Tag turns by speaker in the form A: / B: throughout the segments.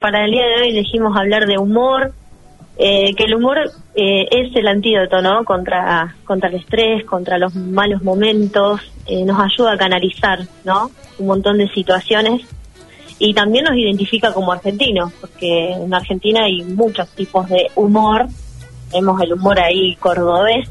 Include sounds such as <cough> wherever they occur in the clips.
A: para el día de hoy elegimos hablar de humor, eh, que el humor eh, es el antídoto, ¿no? Contra, contra el estrés, contra los malos momentos, eh, nos ayuda a canalizar, ¿no? Un montón de situaciones y también nos identifica como argentinos, porque en Argentina hay muchos tipos de humor, tenemos el humor ahí cordobés,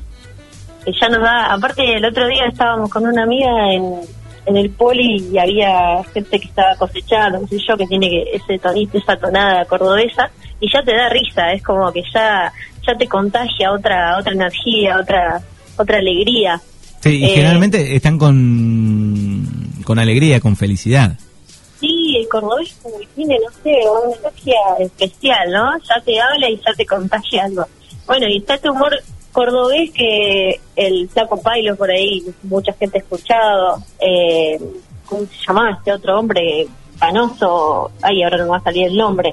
A: que ya nos da, aparte el otro día estábamos con una amiga en, en el poli y había gente que estaba cosechando, no sé yo, que tiene que ese tonito, esa tonada cordobesa, y ya te da risa, es como que ya ya te contagia otra otra energía, otra otra alegría.
B: Sí, y
A: Eh,
B: generalmente están con, con alegría, con felicidad.
A: Sí, el cordobés como que tiene, no sé, una energía especial, ¿no? Ya te habla y ya te contagia algo. Bueno, y está este humor cordobés que el Flaco Pailo por ahí, mucha gente ha escuchado. Eh, ¿Cómo se llamaba este otro hombre? Panoso. Ay, ahora no va a salir el nombre.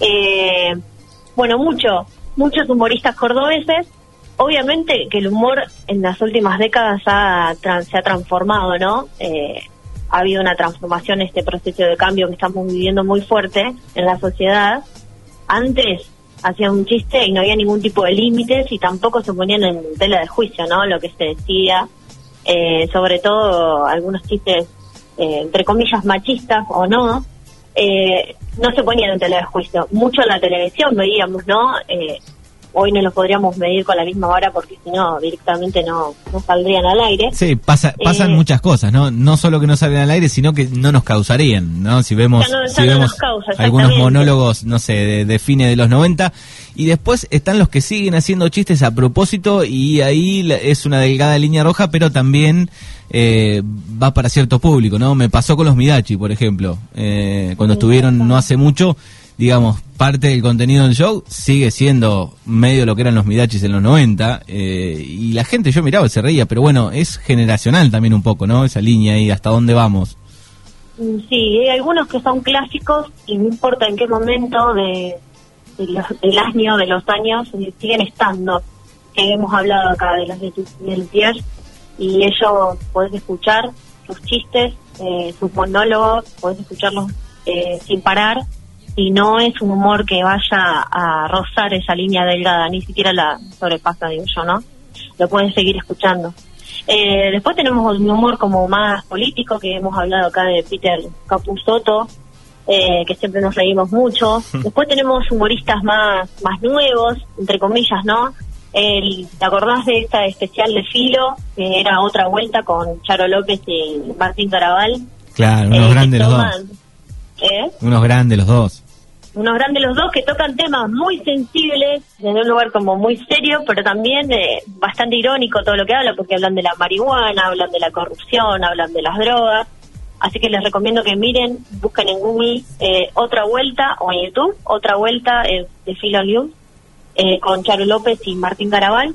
A: Eh, bueno, mucho, muchos humoristas cordobeses. Obviamente que el humor en las últimas décadas ha se ha transformado, ¿no? Eh, ha habido una transformación, este proceso de cambio que estamos viviendo muy fuerte en la sociedad. Antes hacían un chiste y no había ningún tipo de límites y tampoco se ponían en tela de juicio, ¿no? Lo que se decía, eh, sobre todo algunos chistes, eh, entre comillas, machistas o no, eh, no se ponían en tela de juicio. Mucho en la televisión veíamos, ¿no? Hoy no los podríamos medir con la misma vara porque si no, directamente no, no saldrían al aire.
B: Sí, pasa, pasan
A: Eh,
B: muchas cosas, ¿no? No solo que no salen al aire, sino que no nos causarían, ¿no? Si vemos,
A: no-
B: si vemos
A: causa,
B: algunos monólogos, no sé, de, de fines de los 90, y después están los que siguen haciendo chistes a propósito, y ahí es una delgada línea roja, pero también eh, va para cierto público, ¿no? Me pasó con los Midachi, por ejemplo, eh, cuando estuvieron no hace mucho, digamos, parte del contenido del show sigue siendo medio lo que eran los Midachis en los 90, eh, y la gente, yo miraba, y se reía, pero bueno, es generacional también un poco, ¿no? Esa línea ahí, hasta dónde vamos.
A: Mm, Sí, hay algunos que son clásicos y no importa en qué momento de, de los- del año, de los años, eh, siguen estando. Que hemos hablado acá de los de Lutier y ellos podés escuchar sus chistes, eh, sus monólogos, podés escucharlos eh, sin parar y no es un humor que vaya a rozar esa línea delgada, ni siquiera la sobrepasa, digo yo, ¿no? Lo puedes seguir escuchando. Eh, después tenemos un humor como más político, que hemos hablado acá de Peter Capusotto, eh, que siempre nos reímos mucho. <laughs> Después tenemos humoristas más, más nuevos, entre comillas, ¿no? El, ¿Te acordás de esta especial de Filo, que era otra vuelta con Charo López y Martín Carabal?
B: Claro,
A: Eh,
B: unos
A: que
B: grandes los dos.
A: ¿eh?
B: Unos grandes los dos.
A: Unos grandes los dos que tocan temas muy sensibles desde un lugar como muy serio pero también eh, bastante irónico todo lo que hablan porque hablan de la marihuana hablan de la corrupción hablan de las drogas. Así que les recomiendo que miren busquen en Google eh, otra vuelta o en YouTube otra vuelta eh, de Filo News eh, con Charo López y Martín Garabal.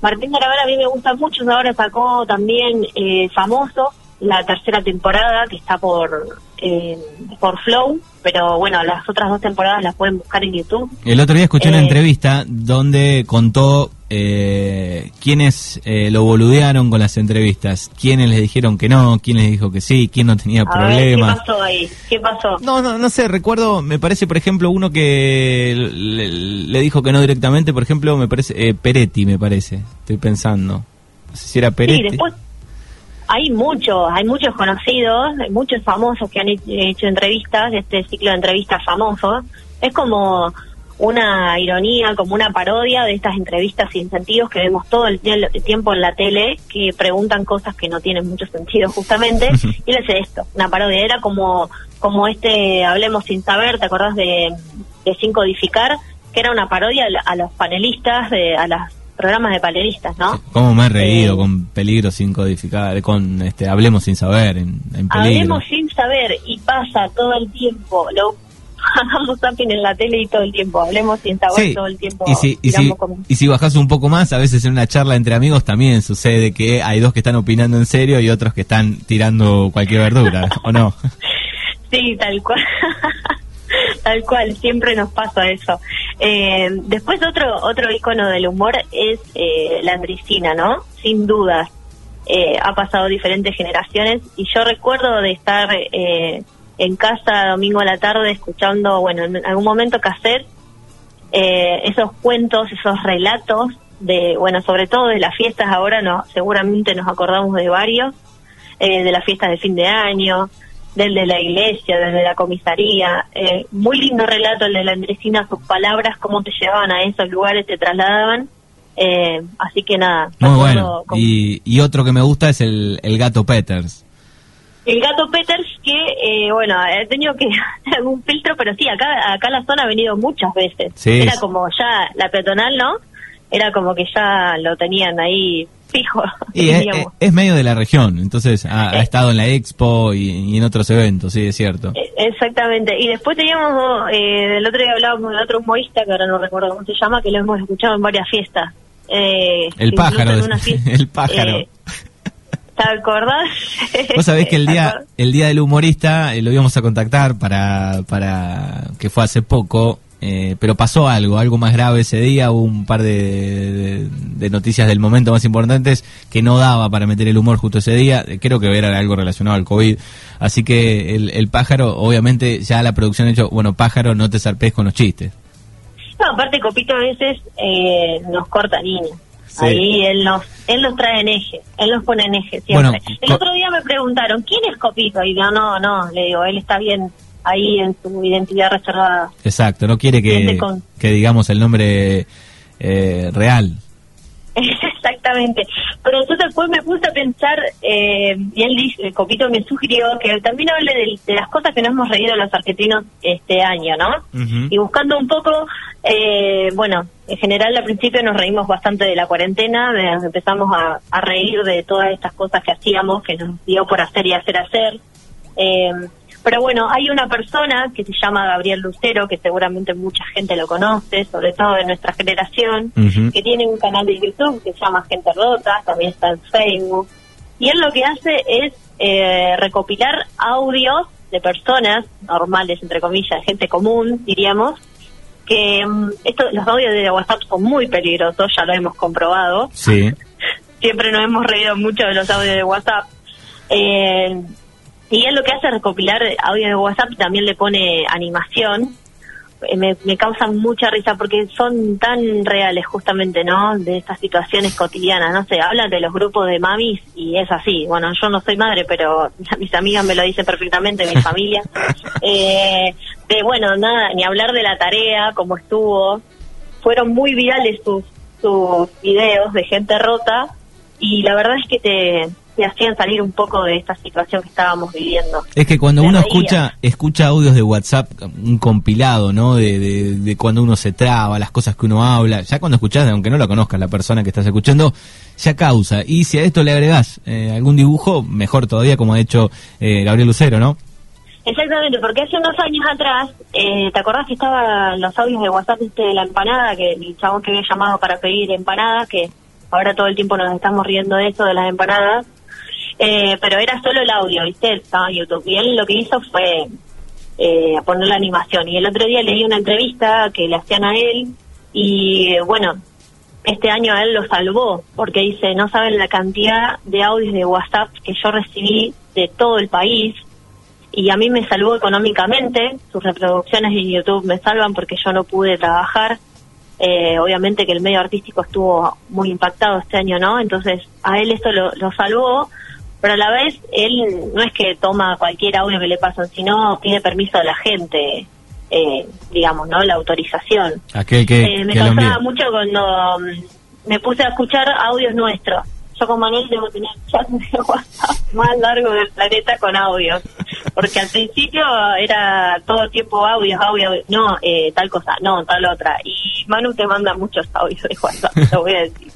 A: Martín Garabal a mí me gusta mucho ahora sacó también eh, famoso la tercera temporada que está por eh, por Flow pero bueno las otras dos temporadas las pueden buscar en YouTube
B: El otro día escuché una
A: Eh.
B: entrevista donde contó eh, quiénes eh, lo boludearon con las entrevistas, quiénes le dijeron que no, quién les dijo que sí, quién no tenía
A: ver
B: problemas.
A: qué pasó ahí qué pasó
B: No, no, no sé, recuerdo, me parece, por ejemplo, uno que le, le dijo que no directamente, por ejemplo, me parece, eh, Peretti, me parece, estoy pensando. No sé si era Peretti.
A: Sí, después hay muchos, hay muchos conocidos, hay muchos famosos que han he- hecho entrevistas, este ciclo de entrevistas famosos. Es como una ironía, como una parodia de estas entrevistas sin sentidos que vemos todo el, tie- el tiempo en la tele, que preguntan cosas que no tienen mucho sentido justamente, <laughs> y él hace esto, una parodia. Era como, como este Hablemos sin saber, ¿te acordás de, de Sin Codificar? Que era una parodia a los panelistas, de, a los programas de panelistas, ¿no?
B: ¿Cómo me he reído
A: Eh.
B: con peligro sin codificar, con este, hablemos sin saber, en, en peligro?
A: Hablemos sin saber y pasa todo el tiempo. Lo <laughs> hagamos zapping en la tele y todo el tiempo. Hablemos sin saber
B: Sí,
A: todo el tiempo.
B: y si, y, si, y si bajás un poco más, a veces en una charla entre amigos también sucede que hay dos que están opinando en serio y otros que están tirando cualquier verdura, ¿o no? <laughs>
A: Sí, tal cual. Tal cual, siempre nos pasa eso. Eh, después otro otro icono del humor es eh, la Andricina, ¿no? Sin dudas. Eh, ha pasado diferentes generaciones y yo recuerdo de estar eh, en casa domingo a la tarde escuchando, bueno, en algún momento cassette, eh, esos cuentos, esos relatos de, bueno, sobre todo de las fiestas, ahora no, seguramente nos acordamos de varios, eh, de las fiestas de fin de año, del de la iglesia, desde la comisaría. Eh, muy lindo relato el de la Andresina, sus palabras, cómo te llevaban a esos lugares, te trasladaban. Eh, así que nada.
B: Muy bueno. Y, y, otro que me gusta es el, el gato Peters.
A: El gato Peters que, eh, bueno, he tenido que <laughs> algún filtro, pero sí, acá acá la zona ha venido muchas veces. Era como ya la peatonal, ¿no? Era como que ya lo tenían ahí fijo.
B: Y es, medio de la región, entonces ha, eh. estado en la expo y, en otros eventos, sí, es cierto.
A: Eh, exactamente. Y después teníamos, eh, el otro día hablábamos de otro humorista, que ahora no recuerdo cómo se llama, que lo hemos escuchado en varias fiestas.
B: Eh, el pájaro, <laughs> el pájaro.
A: ¿Te acordás? <laughs>
B: Vos sabés que el día, el día del humorista lo íbamos a contactar para, para que fue hace poco eh, pero pasó algo, algo más grave ese día, hubo un par de, noticias del momento más importantes que no daba para meter el humor justo ese día, creo que era algo relacionado al COVID, así que el, pájaro, obviamente ya la producción ha dicho, bueno, pájaro, no te zarpes con los chistes.
A: No, aparte Copito a veces eh, nos corta niños. Ahí él nos, él nos trae en eje, él nos pone en eje siempre. el otro día me preguntaron, ¿quién es Copito? Y yo, no, no, le digo, él está bien ahí en su identidad reservada.
B: Exacto, no quiere que, que digamos el nombre eh, real. <laughs>
A: Exactamente. Pero entonces después me puse a pensar, eh, y él dice, el Copito me sugirió que también hable de, las cosas que nos hemos reído los argentinos este año, ¿no? Y buscando un poco, eh, bueno, en general al principio nos reímos bastante de la cuarentena, empezamos a, a reír de todas estas cosas que hacíamos, que nos dio por hacer y hacer hacer. Pero bueno, hay una persona que se llama Gabriel Lucero, que seguramente mucha gente lo conoce, sobre todo de nuestra generación, que tiene un canal de YouTube que se llama Gente Rota, también está en Facebook. Y él lo que hace es eh, recopilar audios de personas normales, entre comillas, gente común, diríamos, que mm, esto, los audios de WhatsApp son muy peligrosos, ya lo hemos comprobado.
B: Sí. <laughs>
A: Siempre nos hemos reído mucho de los audios de WhatsApp. Eh, y él lo que hace es recopilar audio de WhatsApp y también le pone animación. Eh, me, me causan mucha risa porque son tan reales justamente, ¿no? De estas situaciones cotidianas, no sé, hablan de los grupos de mamis y es así. Bueno, yo no soy madre, pero <laughs> mis amigas me lo dicen perfectamente, mi familia. <laughs> Eh, de, bueno, nada, ni hablar de la tarea, cómo estuvo. Fueron muy virales sus, sus videos de gente rota y la verdad es que te, te hacían salir un poco de esta situación que estábamos viviendo.
B: Es que cuando uno escucha escucha audios de WhatsApp, un compilado, ¿no? De, de, cuando uno se traba, las cosas que uno habla, ya cuando escuchás, aunque no la conozcas la persona que estás escuchando, ya causa. Y si a esto le agregás eh, algún dibujo, mejor todavía, como ha hecho eh, Gabriel Lucero, ¿no?
A: Exactamente, porque hace unos años atrás, eh, ¿te acordás que estaban los audios de WhatsApp este de la empanada, que el chabón que había llamado para pedir empanadas, que ahora todo el tiempo nos estamos riendo de eso, de las empanadas? Eh, pero era solo el audio, ¿viste? Estaba en YouTube. Y él lo que hizo fue eh, poner la animación. Y el otro día leí una entrevista que le hacían a él y bueno, este año a él lo salvó porque dice, no saben la cantidad de audios de WhatsApp que yo recibí de todo el país y a mí me salvó económicamente, sus reproducciones en YouTube me salvan porque yo no pude trabajar. Eh, obviamente que el medio artístico estuvo muy impactado este año, ¿no? Entonces a él esto lo, lo salvó pero a la vez él no es que toma cualquier audio que le pasan, sino pide permiso a la gente, eh, digamos, ¿no? La autorización.
B: Aquel que, eh,
A: me causaba mucho cuando mm, me puse a escuchar audios nuestros. Yo con Manuel debo tener el chat de WhatsApp más largo del planeta con audios. Porque al principio era todo tiempo audios, audios, no, eh, tal cosa, no, tal otra. Y Manu te manda muchos audios de WhatsApp, lo voy a decir.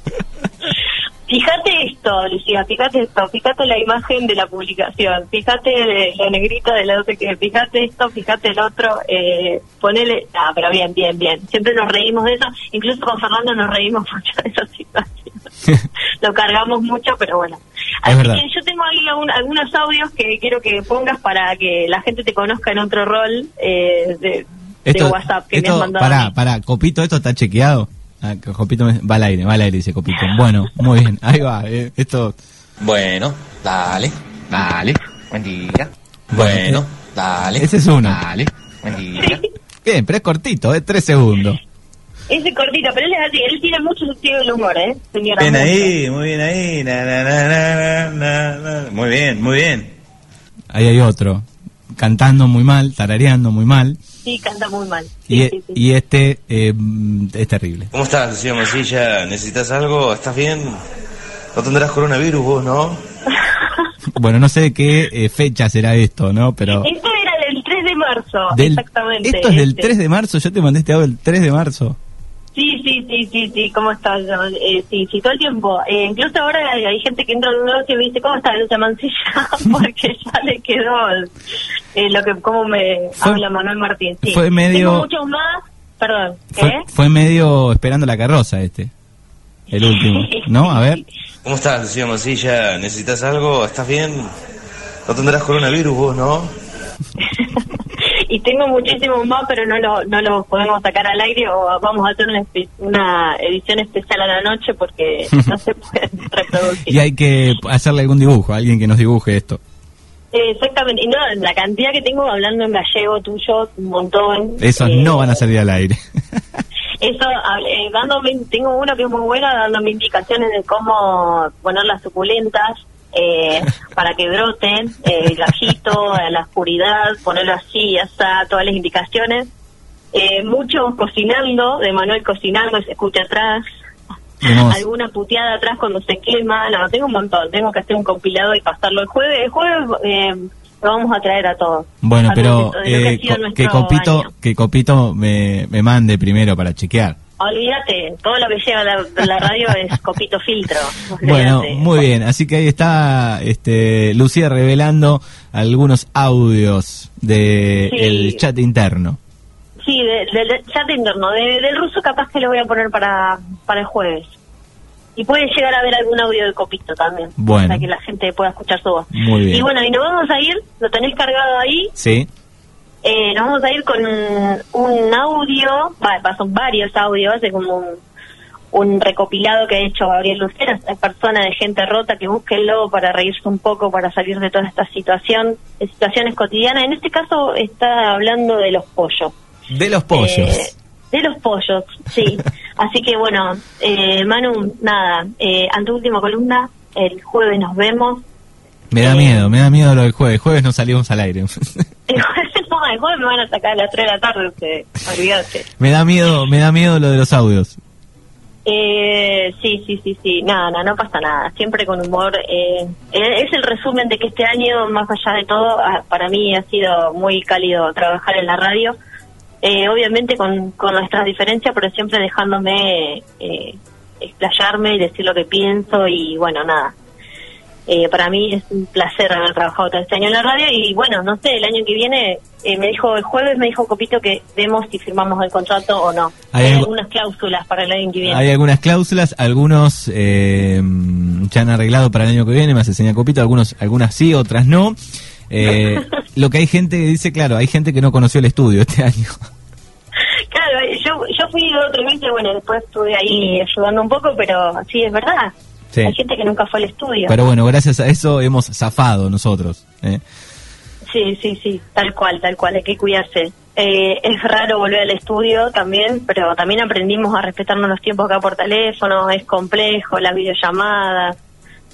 A: Fíjate esto, Lucía, fíjate esto, fíjate la imagen de la publicación, fíjate lo negrito de la que, fíjate esto, fíjate el otro, eh, ponele, ah, pero bien, bien, bien, siempre nos reímos de eso, incluso con Fernando nos reímos <laughs> mucho de esa situación, <laughs> lo cargamos mucho, pero bueno. Así que yo tengo ahí algunos audios que quiero que pongas para que la gente te conozca en otro rol eh, de, WhatsApp que me has mandado.
B: Pará, pará, Copito, ¿esto está chequeado? Ah, Copito va al aire, va al aire, dice Copito. Bueno, muy bien, ahí va. Eh, esto.
C: Bueno, dale, dale. Buen día. Bueno. Dale.
B: Ese es uno.
C: Dale. Buen día.
B: Bien, pero es cortito, es tres segundos.
A: Ese cortito, pero él es así, él tiene mucho sentido del humor, ¿eh? Señora.
D: Bien
A: Mucho.
D: ahí, muy bien ahí. Na, na, na, na, na, na. Muy bien, muy bien.
B: Ahí hay otro. Cantando muy mal, tarareando muy mal.
A: Sí, canta muy mal. Sí,
B: e-
A: sí, sí.
B: y este eh, es terrible.
D: ¿Cómo estás, Lucía Mosilla? ¿Necesitas algo? ¿Estás bien? No tendrás coronavirus vos, ¿no? <laughs>
B: Bueno, no sé de qué eh, fecha será esto, ¿no? Pero...
A: Esto era del 3 de marzo,
B: del-
A: exactamente.
B: Esto es del
A: este.
B: 3 de marzo, yo te mandé este audio el 3 de marzo.
A: Sí, sí, sí, sí, sí, ¿cómo estás? Eh, sí, sí, todo el tiempo. Eh, incluso ahora hay, hay gente que entra en un negocio y me dice, ¿cómo está Lucia Mancilla? <laughs> Porque <laughs> ya le quedó eh, lo que, cómo me
B: Fue-
A: habla Manuel Martín. Sí.
B: fue medio-
A: Tengo muchos más, perdón, ¿qué?
B: Fue, fue medio esperando la carroza este. El último, <laughs> ¿no? A ver.
D: ¿Cómo estás, Lucía Mosilla? ¿Necesitas algo? ¿Estás bien? No tendrás coronavirus vos, ¿no?
A: Y tengo muchísimos más, pero no lo, no lo podemos sacar al aire o vamos a hacer una, una edición especial a la noche porque <laughs> no se puede reproducir.
B: Y hay que hacerle algún dibujo, alguien que nos dibuje esto.
A: Eh, Exactamente, y no, la cantidad que tengo hablando en gallego tuyo, un montón.
B: Esos
A: Eh,
B: no van a salir al aire. <laughs>
A: Eso, eh, dándome, tengo uno que es muy bueno, dándome indicaciones de cómo poner las suculentas eh, para que broten, eh, el gajito, a la oscuridad, ponerlo así, hasta todas las indicaciones. Eh, mucho cocinando, de Manuel cocinando, se escucha atrás.
B: Hermoso.
A: Alguna puteada atrás cuando se quema. No, tengo un montón. Tengo que hacer un compilado y pasarlo el jueves. El jueves eh, lo vamos a traer a todos.
B: Bueno,
A: A
B: pero
A: que
B: eh, co- que Copito,
A: año.
B: que Copito me, me mande primero para chequear.
A: Olvídate, todo lo que llega a la, radio es copito filtro. <laughs>
B: Bueno,
A: Olvídate.
B: muy bien. Así que ahí está este, Lucía revelando algunos audios de
A: Sí.
B: el chat interno.
A: Sí, de- del del chat interno. De- del ruso capaz que lo voy a poner para, para el jueves. Y puede llegar a ver algún audio de copito también.
B: Bueno.
A: Para que la gente pueda escuchar su voz.
B: Muy bien.
A: Y bueno, y nos vamos a ir, lo tenés cargado ahí.
B: Sí.
A: Eh, nos vamos a ir con un audio, va, son varios audios, de como un, un recopilado que ha hecho Gabriel Lucera, esta persona de gente rota, que búsquenlo para reírse un poco, para salir de toda esta situación, de situaciones cotidianas. En este caso está hablando de los pollos.
B: De los pollos.
A: Eh, de los pollos, sí. <laughs> Así que bueno, eh, Manu, nada, eh, anteúltima columna, el jueves nos vemos.
B: me da
A: eh,
B: miedo, me da miedo lo del jueves. Jueves no salimos al aire.
A: Me van a sacar a las 3 de la tarde, ustedes, olvídate.
B: me da miedo, me da miedo lo de los audios.
A: Eh, sí, sí, sí, sí, nada, nada, no pasa nada, siempre con humor. Eh, eh, es el resumen de que este año, más allá de todo, ah, para mí ha sido muy cálido trabajar en la radio. Eh, obviamente con, con nuestras diferencias, pero siempre dejándome eh, explayarme y decir lo que pienso y bueno, nada. Eh, para mí es un placer haber trabajado todo este año en la radio y bueno, no sé, el año que viene eh, me dijo, el jueves me dijo Copito que vemos si firmamos el contrato o no.
B: Hay
A: algunas cláusulas para el año que viene.
B: Hay algunas cláusulas, algunos eh, ya han arreglado para el año que viene, me hace señal Copito, algunos, algunas sí, otras no. Eh, <laughs> lo que hay gente que dice, claro, hay gente que no conoció el estudio este año.
A: Claro, yo, yo fui otro mes y bueno, después estuve ahí ayudando un poco, pero sí, es verdad.
B: Sí.
A: Hay gente que nunca fue al estudio.
B: Pero bueno, gracias a eso hemos zafado nosotros. ¿eh?
A: Sí, sí, sí, tal cual, tal cual, hay que cuidarse. Eh, es raro volver al estudio también, pero también aprendimos a respetarnos los tiempos acá por teléfono, es complejo, las videollamadas,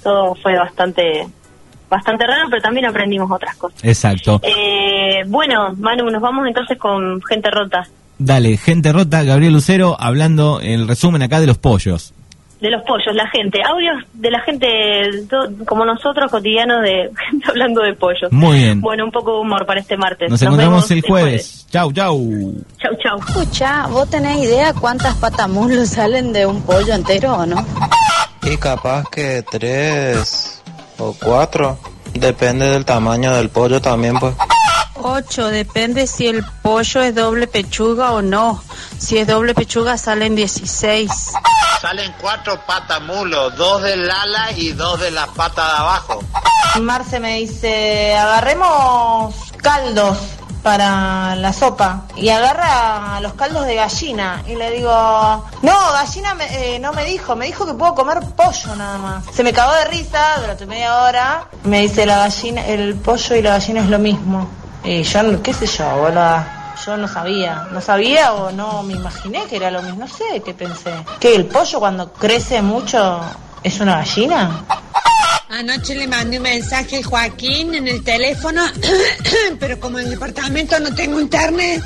A: todo fue bastante bastante raro, pero también aprendimos otras cosas.
B: Exacto.
A: Eh, bueno, Manu, nos vamos entonces con gente rota.
B: Dale, gente rota, Gabriel Lucero hablando el resumen acá de los pollos.
A: De los pollos, la gente, audios de la gente como nosotros cotidianos de <laughs> gente hablando de pollos.
B: Muy bien.
A: Bueno, un poco de humor para este martes.
B: Nos encontramos
A: vemos
B: el jueves. Chau, chau.
A: Chau, chau.
E: Escucha, ¿vos tenés idea cuántas patamulos salen de un pollo entero o no?
F: Y capaz que tres o cuatro. Depende del tamaño del pollo también, pues.
G: 8, depende si el pollo es doble pechuga o no. Si es doble pechuga salen 16.
H: Salen cuatro patamulos, dos del ala y dos de la pata de abajo.
I: Marce me dice, agarremos caldos para la sopa y agarra los caldos de gallina y le digo, no, gallina eh, no me dijo, me dijo que puedo comer pollo nada más. Se me cagó de risa durante media hora, me dice la gallina, el pollo y la gallina es lo mismo. Y yo, qué sé yo, boluda. Yo no sabía, no sabía o no me imaginé que era lo mismo, no sé qué pensé. ¿Que el pollo cuando crece mucho es una gallina?
C: Anoche le mandé un mensaje a Joaquín en el teléfono, pero como en el departamento no tengo internet,